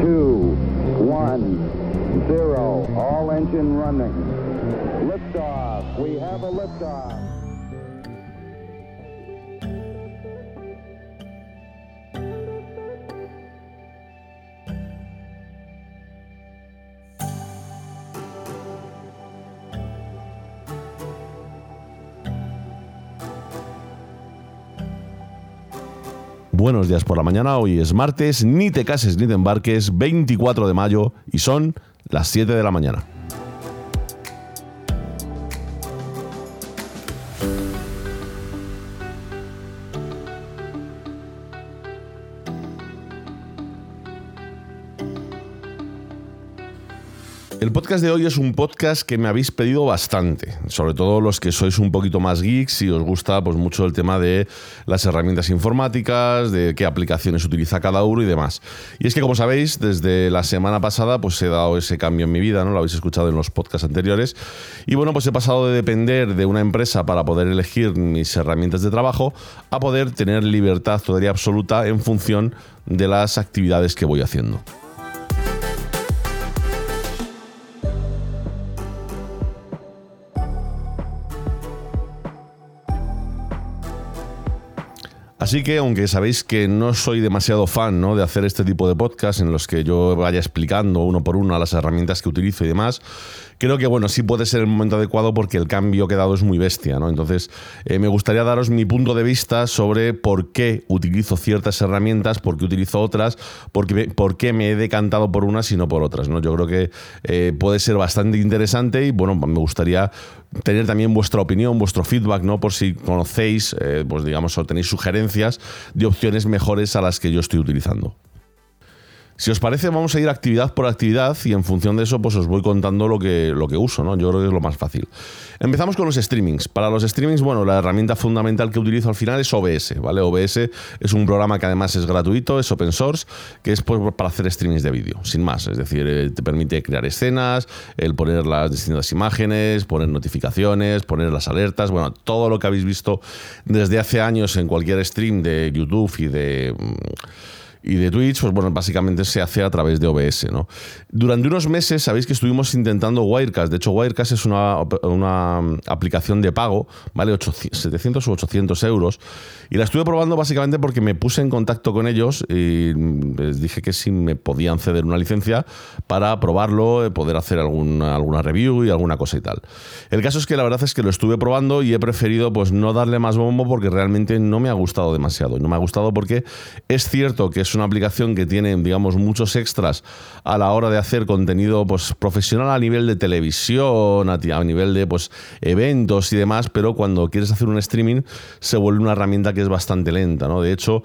Two, one, zero. All engine running. Liftoff. We have a liftoff. Días por la mañana, hoy es martes, ni te cases ni te embarques, 24 de mayo y son las 7 de la mañana. El podcast de hoy es un podcast que me habéis pedido bastante, sobre todo los que sois un poquito más geeks y os gusta pues, mucho el tema de las herramientas informáticas, de qué aplicaciones utiliza cada uno y demás. Y es que, como sabéis, desde la semana pasada pues, he dado ese cambio en mi vida, ¿no? lo habéis escuchado en los podcasts anteriores. Y bueno, pues he pasado de depender de una empresa para poder elegir mis herramientas de trabajo a poder tener libertad todavía absoluta en función de las actividades que voy haciendo. Así que, aunque sabéis que no soy demasiado fan ¿no? de hacer este tipo de podcasts en los que yo vaya explicando uno por uno las herramientas que utilizo y demás, creo que bueno, sí puede ser el momento adecuado porque el cambio que he dado es muy bestia, ¿no? Entonces, eh, me gustaría daros mi punto de vista sobre por qué utilizo ciertas herramientas, por qué utilizo otras, por qué, por qué me he decantado por unas y no por otras, ¿no? Yo creo que eh, puede ser bastante interesante y bueno, me gustaría tener también vuestra opinión, vuestro feedback, ¿no? Por si conocéis, eh, pues digamos, o tenéis sugerencias de opciones mejores a las que yo estoy utilizando. Si os parece, vamos a ir actividad por actividad y en función de eso, pues os voy contando lo que, lo que uso, ¿no? Yo creo que es lo más fácil. Empezamos con los streamings. Para los streamings, bueno, la herramienta fundamental que utilizo al final es OBS, ¿vale? OBS es un programa que además es gratuito, es open source, que es pues, para hacer streamings de vídeo, sin más. Es decir, eh, te permite crear escenas, el poner las distintas imágenes, poner notificaciones, poner las alertas, bueno, todo lo que habéis visto desde hace años en cualquier stream de YouTube y de mm, y de Twitch, pues bueno, básicamente se hace a través de OBS. Durante unos meses sabéis que estuvimos intentando Wirecast. De hecho, Wirecast es una, una aplicación de pago, ¿vale? 700 o 800 euros. Y la estuve probando básicamente porque me puse en contacto con ellos y les dije que si me podían ceder una licencia para probarlo, poder hacer alguna, alguna review y alguna cosa y tal. El caso es que la verdad es que lo estuve probando y he preferido pues no darle más bombo porque realmente no me ha gustado demasiado. No me ha gustado porque es cierto que es una aplicación que tiene, digamos, muchos extras a la hora de hacer contenido pues, profesional a nivel de televisión, a, nivel de pues, eventos y demás, pero cuando quieres hacer un streaming se vuelve una herramienta que es bastante lenta. ¿no? De hecho,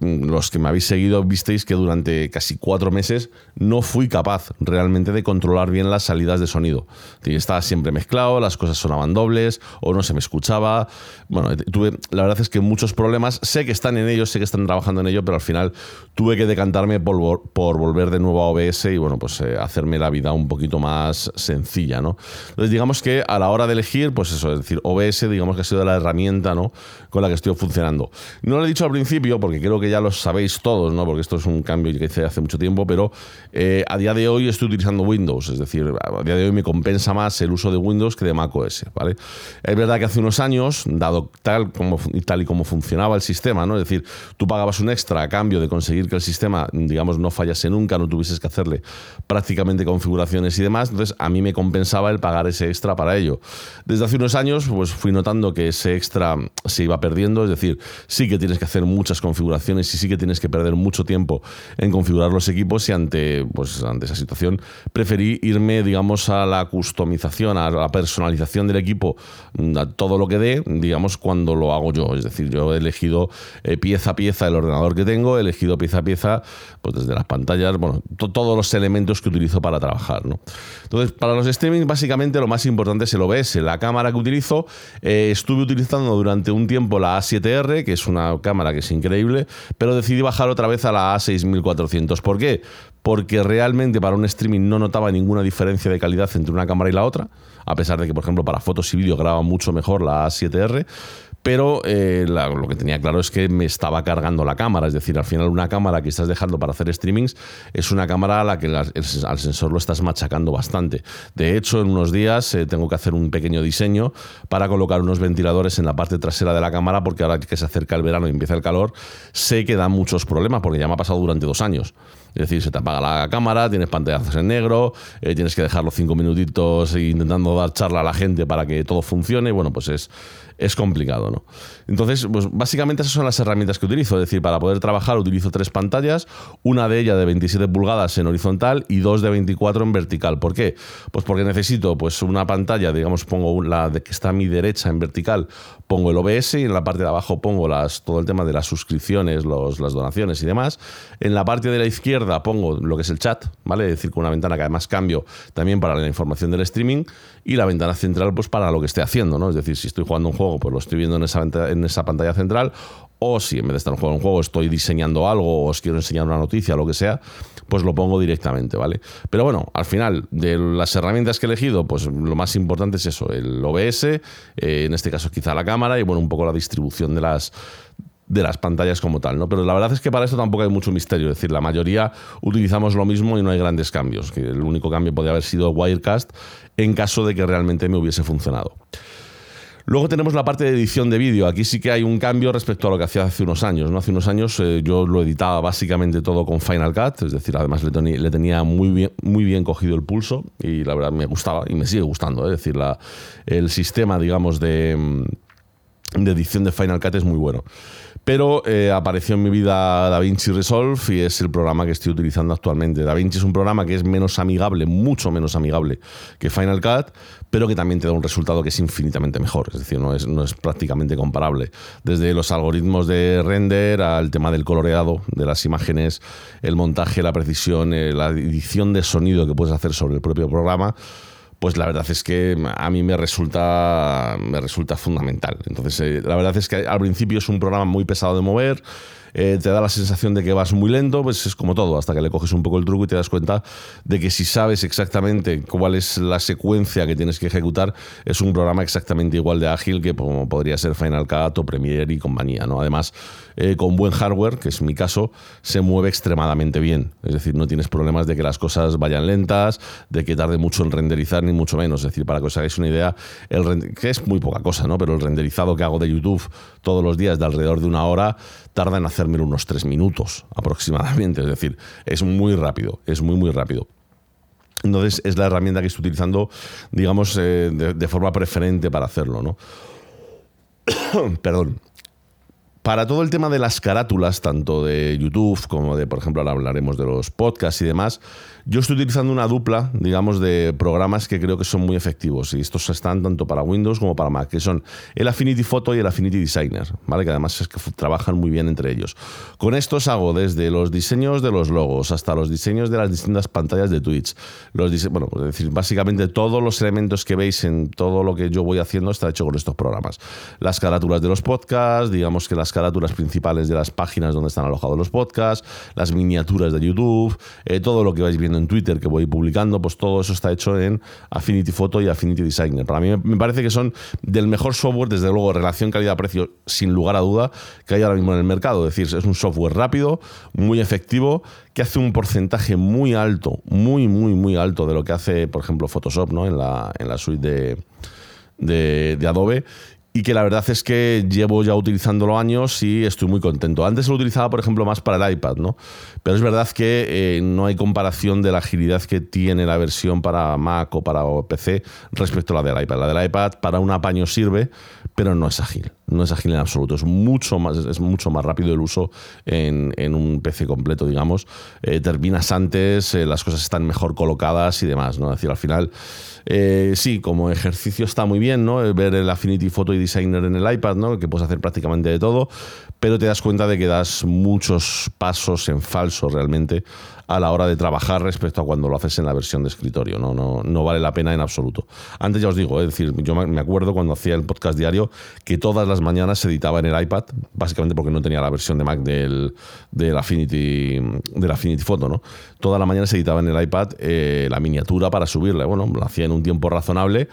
mm, los que me habéis seguido visteis que durante casi cuatro meses no fui capaz realmente de controlar bien las salidas de sonido. Estaba siempre mezclado, las cosas sonaban dobles o no se me escuchaba. Bueno, tuve, la verdad es que muchos problemas. Sé que están en ello, sé que están trabajando en ello, pero al final tuve que decantarme por, volver de nuevo a OBS y bueno, pues eh, hacerme la vida un poquito más sencilla, ¿no? Entonces, digamos que a la hora de elegir, pues eso, es decir, OBS, digamos que ha sido la herramienta, ¿no? Con la que estoy funcionando. No lo he dicho al principio, porque creo que ya lo sabéis todos, ¿no? Porque esto es un cambio que hice hace mucho tiempo, pero eh, a día de hoy estoy utilizando Windows, es decir, a día de hoy me compensa más el uso de Windows que de macOS, ¿vale? Es verdad que hace unos años, dado tal, como, tal y como funcionaba el sistema, ¿no? Es decir, tú pagabas un extra a cambio de conseguir que el sistema, digamos, no fallase nunca, no tuvieses que hacerle prácticamente configuraciones y demás. Entonces, a mí me compensaba el pagar ese extra para ello. Desde hace unos años, pues fui notando que ese extra se iba perdiendo, es decir, sí que tienes que hacer muchas configuraciones y sí que tienes que perder mucho tiempo en configurar los equipos y ante, pues, ante esa situación preferí irme, digamos, a la customización, a la personalización del equipo, a todo lo que dé, digamos, cuando lo hago yo. Es decir, yo he elegido eh, pieza a pieza el ordenador que tengo, he elegido pieza a pieza, pues desde las pantallas, bueno, todos los elementos que utilizo para trabajar. ¿no? Entonces, para los streaming, básicamente lo más importante es el OBS. La cámara que utilizo, eh, estuve utilizando durante un tiempo la A7R, que es una cámara que es increíble, pero decidí bajar otra vez a la A6400. ¿Por qué? Porque realmente para un streaming no notaba ninguna diferencia de calidad entre una cámara y la otra, a pesar de que, por ejemplo, para fotos y vídeo graba mucho mejor la A7R pero eh, lo que tenía claro es que me estaba cargando la cámara, es decir, al final una cámara que estás dejando para hacer streamings es una cámara a la que al sensor lo estás machacando bastante. De hecho, en unos días eh, tengo que hacer un pequeño diseño para colocar unos ventiladores en la parte trasera de la cámara porque ahora que se acerca el verano y empieza el calor, sé que da muchos problemas porque ya me ha pasado durante dos años. Es decir, se te apaga la cámara, tienes pantallazos en negro, eh, tienes que dejarlo cinco minutitos intentando dar charla a la gente para que todo funcione. Bueno, pues es, es complicado, ¿no? Entonces, pues básicamente esas son las herramientas que utilizo. Es decir, para poder trabajar utilizo tres pantallas, una de ellas de 27 pulgadas en horizontal y dos de 24 en vertical. ¿Por qué? Pues porque necesito pues una pantalla, digamos, pongo la de que está a mi derecha en vertical, pongo el OBS y en la parte de abajo pongo todo el tema de las suscripciones, los, las donaciones y demás. En la parte de la izquierda pongo lo que es el chat, ¿vale? Es decir, con una ventana que además cambio también para la información del streaming y la ventana central pues para lo que esté haciendo, ¿no? Es decir, si estoy jugando un juego, pues lo estoy viendo en esa, pantalla central o si en vez de estar jugando un juego estoy diseñando algo o os quiero enseñar una noticia, lo que sea, pues lo pongo directamente, ¿vale? Pero bueno, al final, de las herramientas que he elegido, pues lo más importante es eso, el OBS, eh, en este caso quizá la cámara y bueno, un poco la distribución de las de las pantallas como tal, ¿no? Pero la verdad es que para esto tampoco hay mucho misterio, es decir, la mayoría utilizamos lo mismo y no hay grandes cambios, que el único cambio podría haber sido Wirecast en caso de que realmente me hubiese funcionado. Luego tenemos la parte de edición de vídeo. Aquí sí que hay un cambio respecto a lo que hacía hace unos años. ¿no? Hace unos años eh, yo lo editaba básicamente todo con Final Cut, es decir, además le, tenía muy bien, muy bien cogido el pulso y la verdad me gustaba y me sigue gustando. ¿eh? Es decir, el sistema, digamos, de, de edición de Final Cut es muy bueno. Pero eh, apareció en mi vida DaVinci Resolve y es el programa que estoy utilizando actualmente. DaVinci es un programa que es menos amigable, mucho menos amigable que Final Cut, pero que también te da un resultado que es infinitamente mejor. Es decir, no es, prácticamente comparable. Desde los algoritmos de render al tema del coloreado de las imágenes, el montaje, la precisión, eh, la edición de sonido que puedes hacer sobre el propio programa pues la verdad es que a mí me resulta, me resulta fundamental. Entonces, eh, la verdad es que al principio es un programa muy pesado de mover, eh, te da la sensación de que vas muy lento, pues es como todo, hasta que le coges un poco el truco y te das cuenta de que si sabes exactamente cuál es la secuencia que tienes que ejecutar, es un programa exactamente igual de ágil que como podría ser Final Cut o Premiere y compañía. Además, eh, con buen hardware, que es mi caso, se mueve extremadamente bien. Es decir, no tienes problemas de que las cosas vayan lentas, de que tarde mucho en renderizar, ni mucho menos. Es decir, para que os hagáis una idea, el que es muy poca cosa, ¿no? pero el renderizado que hago de YouTube todos los días de alrededor de una hora tarda en unos tres minutos aproximadamente. Es decir, es muy rápido, es muy, muy rápido. Entonces es la herramienta que estoy utilizando, digamos, eh, de, de, forma preferente para hacerlo, ¿no? Perdón para todo el tema de las carátulas, tanto de YouTube como de, por ejemplo, ahora hablaremos de los podcasts y demás, yo estoy utilizando una dupla, digamos, de programas que creo que son muy efectivos. Y estos están tanto para Windows como para Mac, que son el Affinity Photo y el Affinity Designer, ¿vale? Que además es que trabajan muy bien entre ellos. Con estos hago desde los diseños de los logos hasta los diseños de las distintas pantallas de Twitch. Los bueno, es decir, básicamente todos los elementos que veis en todo lo que yo voy haciendo está hecho con estos programas. Las carátulas de los podcasts, digamos que las carátulas principales de las páginas donde están alojados los podcasts, las miniaturas de YouTube, eh, todo lo que vais viendo en Twitter que voy publicando, pues todo eso está hecho en Affinity Photo y Affinity Designer. Para mí me parece que son del mejor software, desde luego, relación calidad-precio, sin lugar a duda, que hay ahora mismo en el mercado. Es decir, es un software rápido, muy efectivo, que hace un porcentaje muy alto, muy, muy, muy alto de lo que hace, por ejemplo, Photoshop ¿no? en, la, en la suite de, de, de Adobe y que la verdad es que llevo ya utilizándolo años y estoy muy contento. Antes lo utilizaba, por ejemplo, más para el iPad, ¿no? Pero es verdad que eh, no hay comparación de la agilidad que tiene la versión para Mac o para PC respecto a la del iPad. La del iPad para un apaño sirve, pero no es ágil. No es ágil en absoluto. Es mucho más, es mucho más rápido el uso en, un PC completo, digamos. Eh, terminas antes, eh, las cosas están mejor colocadas y demás, ¿no? Es decir, al final eh, sí, como ejercicio está muy bien, ¿no? Ver el Affinity Photo y Designer en el iPad, ¿no? Que puedes hacer prácticamente de todo, pero te das cuenta de que das muchos pasos en falso realmente a la hora de trabajar respecto a cuando lo haces en la versión de escritorio. No, no, no vale la pena en absoluto. Antes ya os digo, es decir, yo me acuerdo cuando hacía el podcast diario que todas las mañanas se editaba en el iPad, básicamente porque no tenía la versión de Mac del, del, Affinity, del Affinity Photo. ¿no? Toda la mañana se editaba en el iPad eh, la miniatura para subirla. Bueno, lo hacía en un tiempo razonable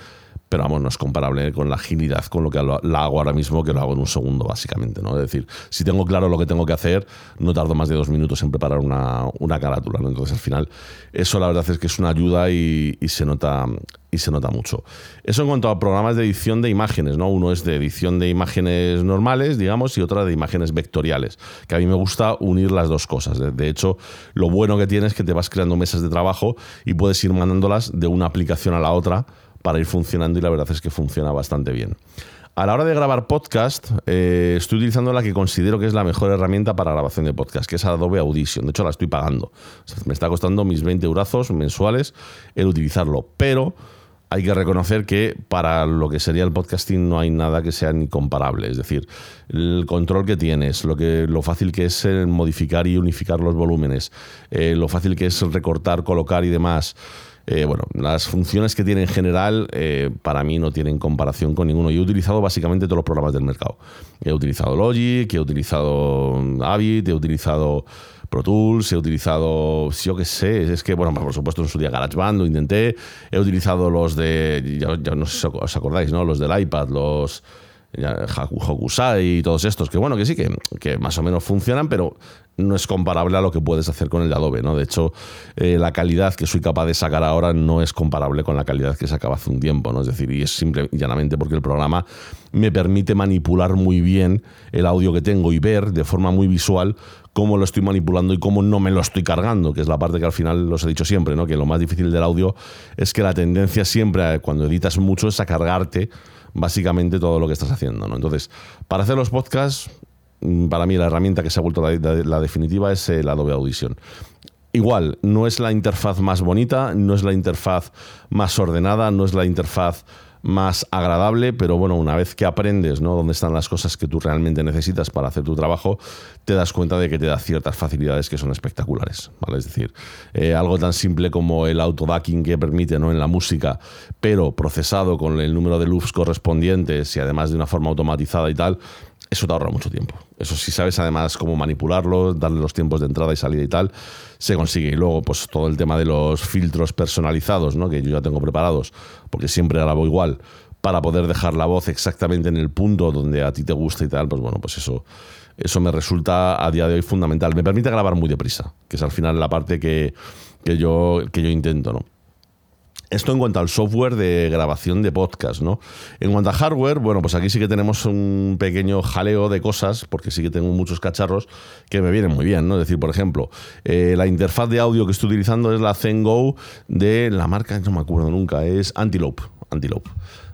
pero vamos, no es comparable con la agilidad con lo que la hago ahora mismo, que lo hago en un segundo, básicamente, ¿no? Es decir, si tengo claro lo que tengo que hacer, no tardo más de dos minutos en preparar una, una carátula, ¿no? Entonces, al final, eso la verdad es que es una ayuda y, se nota y se nota mucho. Eso en cuanto a programas de edición de imágenes, ¿no? Uno es de edición de imágenes normales, digamos, y otra de imágenes vectoriales, que a mí me gusta unir las dos cosas. De hecho, lo bueno que tienes es que te vas creando mesas de trabajo y puedes ir mandándolas de una aplicación a la otra para ir funcionando y la verdad es que funciona bastante bien. A la hora de grabar podcast, eh, estoy utilizando la que considero que es la mejor herramienta para grabación de podcast, que es Adobe Audition. De hecho, la estoy pagando. me está costando mis 20 eurazos mensuales el utilizarlo. Pero hay que reconocer que para lo que sería el podcasting no hay nada que sea ni comparable. Es decir, el control que tienes, lo, que, lo fácil que es modificar y unificar los volúmenes, eh, lo fácil que es recortar, colocar y demás. Eh, bueno, las funciones que tiene en general eh, para mí no tienen comparación con ninguno. Yo he utilizado básicamente todos los programas del mercado. He utilizado Logic, he utilizado Avid, he utilizado Pro Tools, he utilizado, yo qué sé, es que, bueno, por supuesto en su día GarageBand lo intenté, he utilizado los de, ya, ya no sé si os acordáis, ¿no? Los del iPad, los... Hokusai y todos estos, que bueno, que sí, que, que, más o menos funcionan, pero no es comparable a lo que puedes hacer con el de Adobe, ¿no? De hecho, eh, la calidad que soy capaz de sacar ahora no es comparable con la calidad que sacaba hace un tiempo, ¿no? Es decir, y es simple y llanamente porque el programa me permite manipular muy bien el audio que tengo y ver de forma muy visual cómo lo estoy manipulando y cómo no me lo estoy cargando, que es la parte que al final los he dicho siempre, ¿no? Que lo más difícil del audio es que la tendencia siempre, cuando editas mucho, es a cargarte básicamente todo lo que estás haciendo. ¿no? Entonces, para hacer los podcasts, mm, para mí la herramienta que se ha vuelto la, definitiva es el Adobe Audition. Igual, no es la interfaz más bonita, no es la interfaz más ordenada, no es la interfaz más agradable, pero bueno, una vez que aprendes ¿no? dónde están las cosas que tú realmente necesitas para hacer tu trabajo, te das cuenta de que te da ciertas facilidades que son espectaculares. ¿vale? Es decir, eh, algo tan simple como el autobacking que permite ¿no? en la música, pero procesado con el número de loops correspondientes y además de una forma automatizada y tal, eso te ahorra mucho tiempo. Eso si sabes además cómo manipularlo, darle los tiempos de entrada y salida y tal, se consigue. Y luego, pues todo el tema de los filtros personalizados, ¿no? que yo ya tengo preparados, porque siempre grabo igual, para poder dejar la voz exactamente en el punto donde a ti te gusta y tal, pues bueno, pues eso, eso me resulta a día de hoy fundamental. Me permite grabar muy deprisa, que es al final la parte que, que, yo, que yo intento, ¿no? Esto en cuanto al software de grabación de podcast, ¿no? En cuanto a hardware, bueno, pues aquí sí que tenemos un pequeño jaleo de cosas, porque sí que tengo muchos cacharros que me vienen muy bien, ¿no? Es decir, por ejemplo, eh, la interfaz de audio que estoy utilizando es la Zengo de la marca, no me acuerdo nunca, es. Antelope.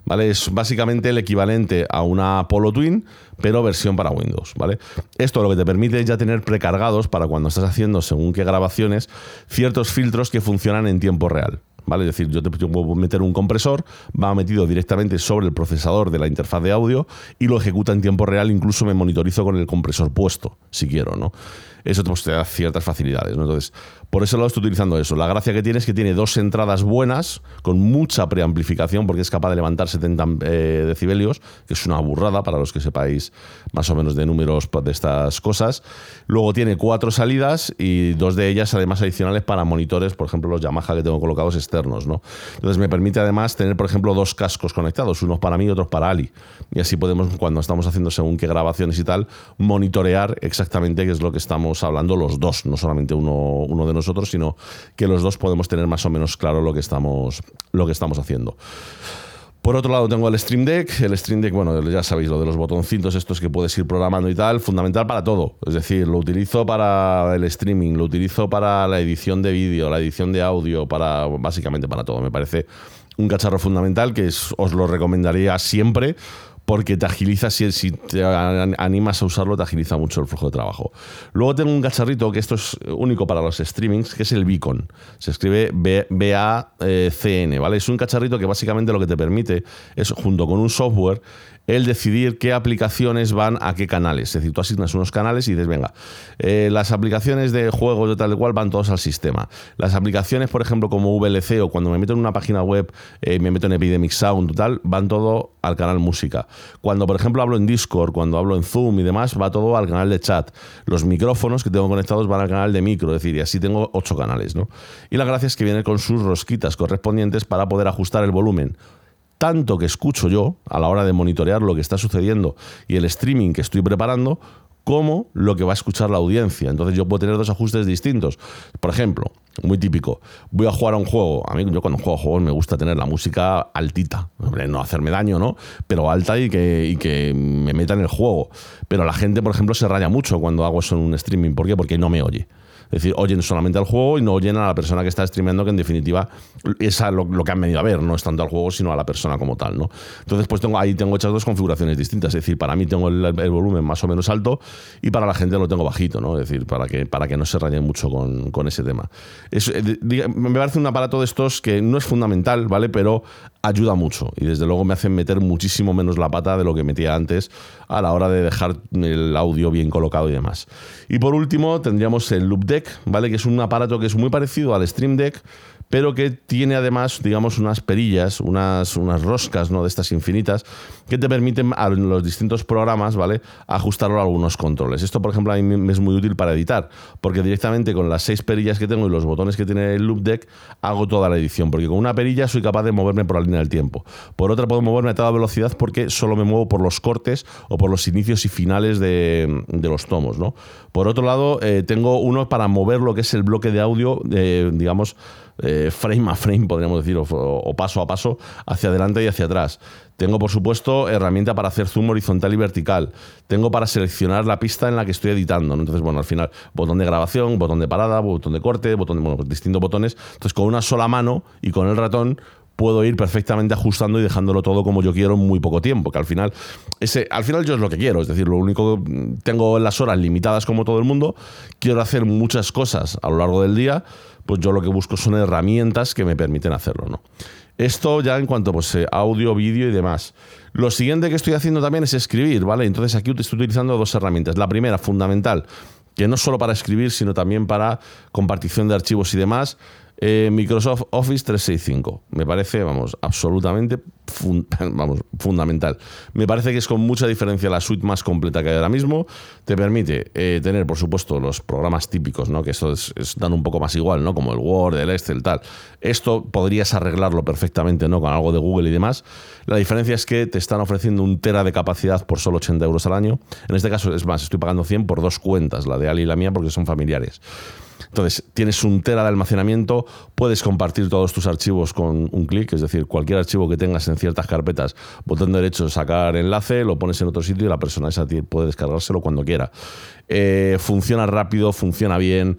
¿Vale? Es básicamente el equivalente a una Apollo Twin, pero versión para Windows, ¿vale? Esto lo que te permite es ya tener precargados para cuando estás haciendo según qué grabaciones ciertos filtros que funcionan en tiempo real. ¿Vale? Es decir, yo te puedo meter un compresor, va metido directamente sobre el procesador de la interfaz de audio y lo ejecuta en tiempo real, incluso me monitorizo con el compresor puesto, si quiero, ¿no? Eso pues, te da ciertas facilidades. Entonces, por eso lo estoy utilizando eso. La gracia que tiene es que tiene dos entradas buenas, con mucha preamplificación, porque es capaz de levantar 70 eh, decibelios, que es una burrada para los que sepáis más o menos de números de estas cosas. Luego tiene cuatro salidas y dos de ellas, además, adicionales para monitores, por ejemplo, los Yamaha que tengo colocados ¿no? Entonces, me permite además tener, por ejemplo, dos cascos conectados, unos para mí y otros para Ali. Y así podemos, cuando estamos haciendo según qué grabaciones y tal, monitorear exactamente qué es lo que estamos hablando los dos, no solamente uno, uno de nosotros, sino que los dos podemos tener más o menos claro lo que estamos, lo que estamos haciendo. Por otro lado tengo el Stream Deck. El Stream Deck, bueno, ya sabéis, lo de los botoncitos estos que puedes ir programando y tal, fundamental para todo. Es decir, lo utilizo para el streaming, lo utilizo para la edición de vídeo, la edición de audio, para básicamente para todo. Me parece un cacharro fundamental que os lo recomendaría siempre porque te agiliza, si, te animas a usarlo, te agiliza mucho el flujo de trabajo. Luego tengo un cacharrito que esto es único para los streamings, que es el Beacon. Se escribe B-A-C-N, ¿vale? Es un cacharrito que básicamente lo que te permite es, junto con un software, el decidir qué aplicaciones van a qué canales. Es decir, tú asignas unos canales y dices, venga, eh, las aplicaciones de juegos de tal cual van todos al sistema. Las aplicaciones, por ejemplo, como VLC o cuando me meto en una página web, eh, me meto en Epidemic Sound, tal, van todo al canal música. Cuando, por ejemplo, hablo en Discord, cuando hablo en Zoom y demás, va todo al canal de chat. Los micrófonos que tengo conectados van al canal de micro, es decir, y así tengo ocho canales, ¿no? Y la gracia es que viene con sus rosquitas correspondientes para poder ajustar el volumen tanto que escucho yo a la hora de monitorear lo que está sucediendo y el streaming que estoy preparando, como lo que va a escuchar la audiencia. Entonces yo puedo tener dos ajustes distintos. Por ejemplo, muy típico, voy a jugar a un juego. A mí yo cuando juego a juegos me gusta tener la música altita. No hacerme daño, ¿no? Pero alta y que, y que me meta en el juego. Pero la gente, por ejemplo, se raya mucho cuando hago eso en un streaming. ¿Por qué? Porque no me oye. Es decir, oyen solamente al juego y no oyen a la persona que está streameando, que en definitiva es lo, que han venido a ver, no es tanto al juego, sino a la persona como tal. ¿no? Entonces, pues tengo, ahí tengo hechas dos configuraciones distintas. Es decir, para mí tengo el, volumen más o menos alto y para la gente lo tengo bajito, ¿no? Es decir, para que, para que no se rayen mucho con, con ese tema. Eh, me parece un aparato de estos que no es fundamental, ¿vale? Pero ayuda mucho y desde luego me hacen meter muchísimo menos la pata de lo que metía antes a la hora de dejar el audio bien colocado y demás. Y por último tendríamos el Loop Deck, ¿vale? Que es un aparato que es muy parecido al Stream Deck, pero que tiene además, digamos, unas perillas, unas, unas roscas ¿no? de estas infinitas, que te permiten a los distintos programas, ¿vale? Ajustarlo a algunos controles. Esto, por ejemplo, a mí me es muy útil para editar, porque directamente con las seis perillas que tengo y los botones que tiene el Loop Deck, hago toda la edición, porque con una perilla soy capaz de moverme por la línea del tiempo. Por otra puedo moverme a toda velocidad porque solo me muevo por los cortes o por los inicios y finales de, de los tomos, ¿no? Por otro lado, eh, tengo uno para mover lo que es el bloque de audio, eh, digamos, eh, frame a frame, podríamos decir, o, paso a paso, hacia adelante y hacia atrás. Tengo, por supuesto, herramienta para hacer zoom horizontal y vertical. Tengo para seleccionar la pista en la que estoy editando. ¿no? Entonces, bueno, al final, botón de grabación, botón de parada, botón de corte, botón de, bueno, distintos botones. Entonces, con una sola mano y con el ratón puedo ir perfectamente ajustando y dejándolo todo como yo quiero en muy poco tiempo, que al final ese al final yo es lo que quiero, es decir, lo único tengo las horas limitadas como todo el mundo, quiero hacer muchas cosas a lo largo del día, pues yo lo que busco son herramientas que me permiten hacerlo, ¿no? Esto ya en cuanto pues audio, vídeo y demás. Lo siguiente que estoy haciendo también es escribir, ¿vale? Entonces aquí estoy utilizando dos herramientas. La primera, fundamental, que no solo para escribir, sino también para compartición de archivos y demás, eh, Microsoft Office 365. Me parece, vamos, absolutamente vamos, fundamental. Me parece que es con mucha diferencia la suite más completa que hay ahora mismo. Te permite eh, tener, por supuesto, los programas típicos, ¿no? que eso es, es, dan un poco más igual, ¿no? como el Word, el Excel, tal. Esto podrías arreglarlo perfectamente ¿no? con algo de Google y demás. La diferencia es que te están ofreciendo un tera de capacidad por solo 80 euros al año. En este caso, es más, estoy pagando 100 por dos cuentas, la de Ali y la mía, porque son familiares. Entonces, tienes un tera de almacenamiento, puedes compartir todos tus archivos con un clic, es decir, cualquier archivo que tengas en ciertas carpetas, botón derecho, sacar enlace, lo pones en otro sitio y la persona esa puede descargárselo cuando quiera. Eh, funciona rápido, funciona bien,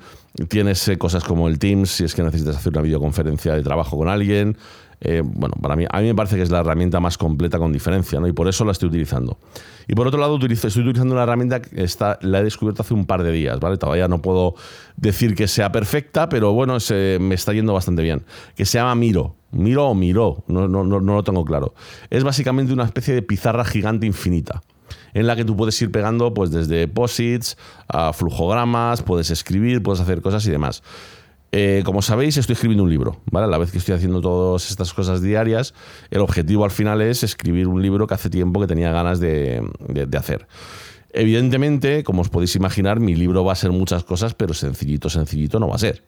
tienes eh, cosas como el Teams, si es que necesitas hacer una videoconferencia de trabajo con alguien. Eh, bueno, para mí, a mí me parece que es la herramienta más completa con diferencia, ¿no? Y por eso la estoy utilizando. Y por otro lado, estoy utilizando una herramienta que está, la he descubierto hace un par de días, ¿vale? Todavía no puedo decir que sea perfecta, pero bueno, se, me está yendo bastante bien. Que se llama Miro. Miro o Miro, no, no, no, no lo tengo claro. Es básicamente una especie de pizarra gigante infinita en la que tú puedes ir pegando pues desde posits a flujogramas, puedes escribir, puedes hacer cosas y demás. Eh, como sabéis, estoy escribiendo un libro. A la vez que estoy haciendo todas estas cosas diarias, el objetivo al final es escribir un libro que hace tiempo que tenía ganas de, de hacer. Evidentemente, como os podéis imaginar, mi libro va a ser muchas cosas, pero sencillito, sencillito no va a ser.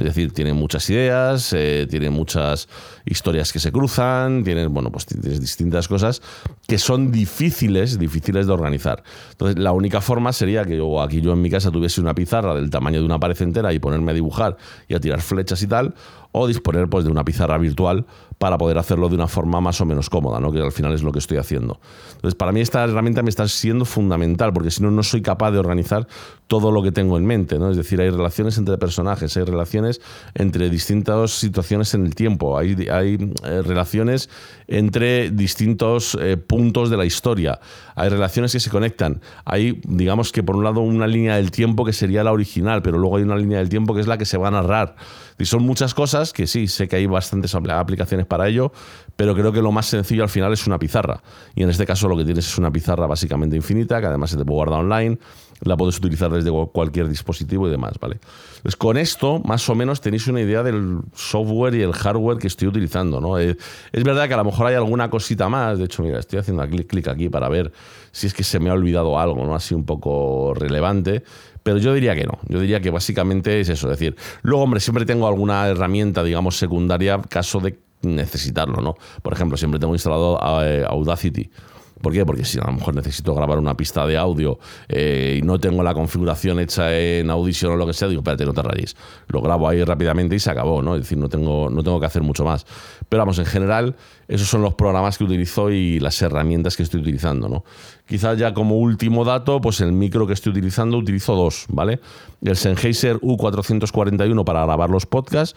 Es decir, tiene muchas ideas, eh, tiene muchas historias que se cruzan, tiene, bueno, pues tienes distintas cosas que son difíciles, difíciles de organizar. Entonces, la única forma sería que yo aquí yo en mi casa tuviese una pizarra del tamaño de una pared entera y ponerme a dibujar y a tirar flechas y tal, o disponer pues, de una pizarra virtual para poder hacerlo de una forma más o menos cómoda, ¿no? que al final es lo que estoy haciendo. Entonces, para mí esta herramienta me está siendo fundamental, porque si no, no soy capaz de organizar todo lo que tengo en mente. ¿no? Es decir, hay relaciones entre personajes, hay relaciones entre distintas situaciones en el tiempo, hay, hay eh, relaciones entre distintos eh, puntos de la historia, hay relaciones que se conectan. Hay, digamos que por un lado, una línea del tiempo que sería la original, pero luego hay una línea del tiempo que es la que se va a narrar. Y son muchas cosas que sí, sé que hay bastantes aplicaciones para ello, pero creo que lo más sencillo al final es una pizarra. Y en este caso lo que tienes es una pizarra básicamente infinita, que además se te puede guardar online, la puedes utilizar desde cualquier dispositivo y demás, ¿vale? Pues con esto, más o menos, tenéis una idea del software y el hardware que estoy utilizando, ¿no? Es verdad que a lo mejor hay alguna cosita más, de hecho, mira, estoy haciendo clic aquí para ver si es que se me ha olvidado algo, ¿no? Así un poco relevante, pero yo diría que no. Yo diría que básicamente es eso. Es decir, luego, hombre, siempre tengo alguna herramienta, digamos, secundaria, caso de necesitarlo, ¿no? Por ejemplo, siempre tengo instalado eh, Audacity. ¿Por qué? Porque si a lo mejor necesito grabar una pista de audio eh, y no tengo la configuración hecha en Audition o lo que sea, digo, espérate, no te rayes. Lo grabo ahí rápidamente y se acabó, ¿no? Es decir, no tengo, no tengo que hacer mucho más. Pero vamos, en general, esos son los programas que utilizo y las herramientas que estoy utilizando, ¿no? Quizás ya como último dato, pues el micro que estoy utilizando utilizo dos, ¿vale? El Sennheiser U441 para grabar los podcasts,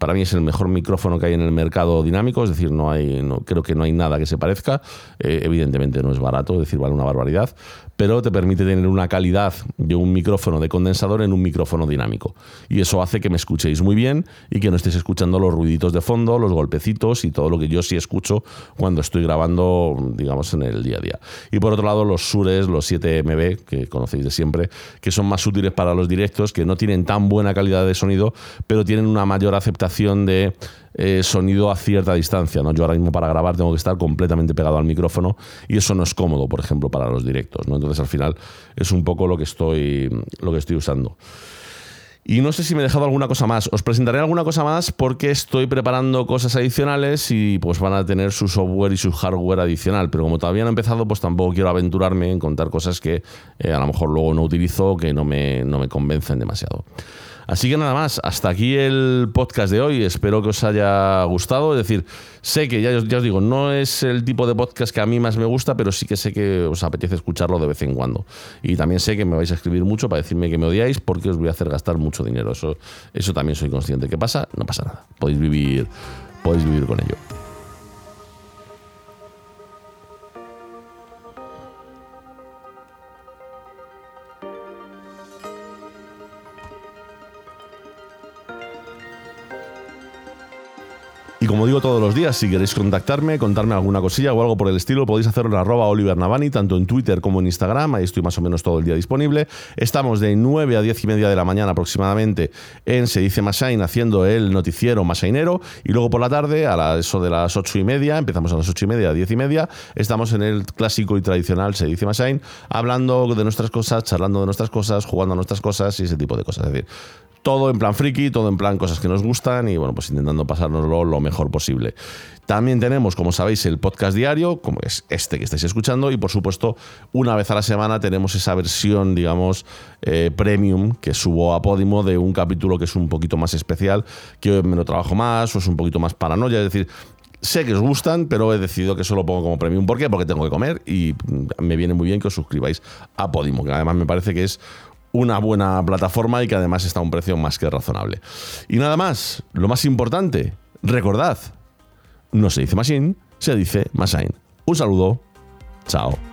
para mí es el mejor micrófono que hay en el mercado dinámico, es decir, no hay, no, creo que no hay nada que se parezca, eh, evidentemente no es barato, es decir, vale una barbaridad, pero te permite tener una calidad de un micrófono de condensador en un micrófono dinámico. Y eso hace que me escuchéis muy bien y que no estéis escuchando los ruiditos de fondo, los golpecitos y todo lo que yo sí escucho cuando estoy grabando, digamos, en el día a día. Y por otro lado, los Sures, los 7MB, que conocéis de siempre, que son más útiles para los directos, que no tienen tan buena calidad de sonido, pero tienen una mayor aceptación de eh, sonido a cierta distancia. ¿no? Yo ahora mismo para grabar tengo que estar completamente pegado al micrófono y eso no es cómodo, por ejemplo, para los directos. ¿no? Entonces al final es un poco lo que estoy, lo que estoy usando. Y no sé si me he dejado alguna cosa más. Os presentaré alguna cosa más porque estoy preparando cosas adicionales y pues van a tener su software y su hardware adicional. Pero como todavía no he empezado, pues tampoco quiero aventurarme en contar cosas que eh, a lo mejor luego no utilizo que no me, no me convencen demasiado. Así que nada más, hasta aquí el podcast de hoy. Espero que os haya gustado. Es decir, sé que, ya, os digo, no es el tipo de podcast que a mí más me gusta, pero sí que sé que os apetece escucharlo de vez en cuando. Y también sé que me vais a escribir mucho para decirme que me odiáis porque os voy a hacer gastar mucho dinero. Eso, eso también soy consciente. ¿Qué pasa? No pasa nada. Podéis vivir, podéis vivir con ello. Todos los días, si queréis contactarme, contarme alguna cosilla o algo por el estilo, podéis hacerlo en arroba Oliver Navani, tanto en Twitter como en Instagram. Ahí estoy más o menos todo el día disponible. Estamos de 9 a 10 y media de la mañana aproximadamente en Se dice Masain haciendo el noticiero masainero. Y luego por la tarde, a eso de las 8 y media, empezamos a las 8 y media, a 10 y media, estamos en el clásico y tradicional Se dice Masain, hablando de nuestras cosas, charlando de nuestras cosas, jugando a nuestras cosas y ese tipo de cosas. Es decir, todo en plan friki, todo en plan cosas que nos gustan y bueno, pues intentando pasárnoslo lo mejor posible. También tenemos, como sabéis, el podcast diario, como es este que estáis escuchando, y por supuesto, una vez a la semana tenemos esa versión, digamos, eh, premium que subo a Podimo de un capítulo que es un poquito más especial, que hoy me lo trabajo más o es un poquito más paranoia, es decir, sé que os gustan, pero he decidido que solo pongo como premium. ¿Por qué? Porque tengo que comer y me viene muy bien que os suscribáis a Podimo, que además me parece que es una buena plataforma y que además está a un precio más que razonable. Y nada más, lo más importante, recordad, no se dice Machine, se dice Machine. Un saludo, chao.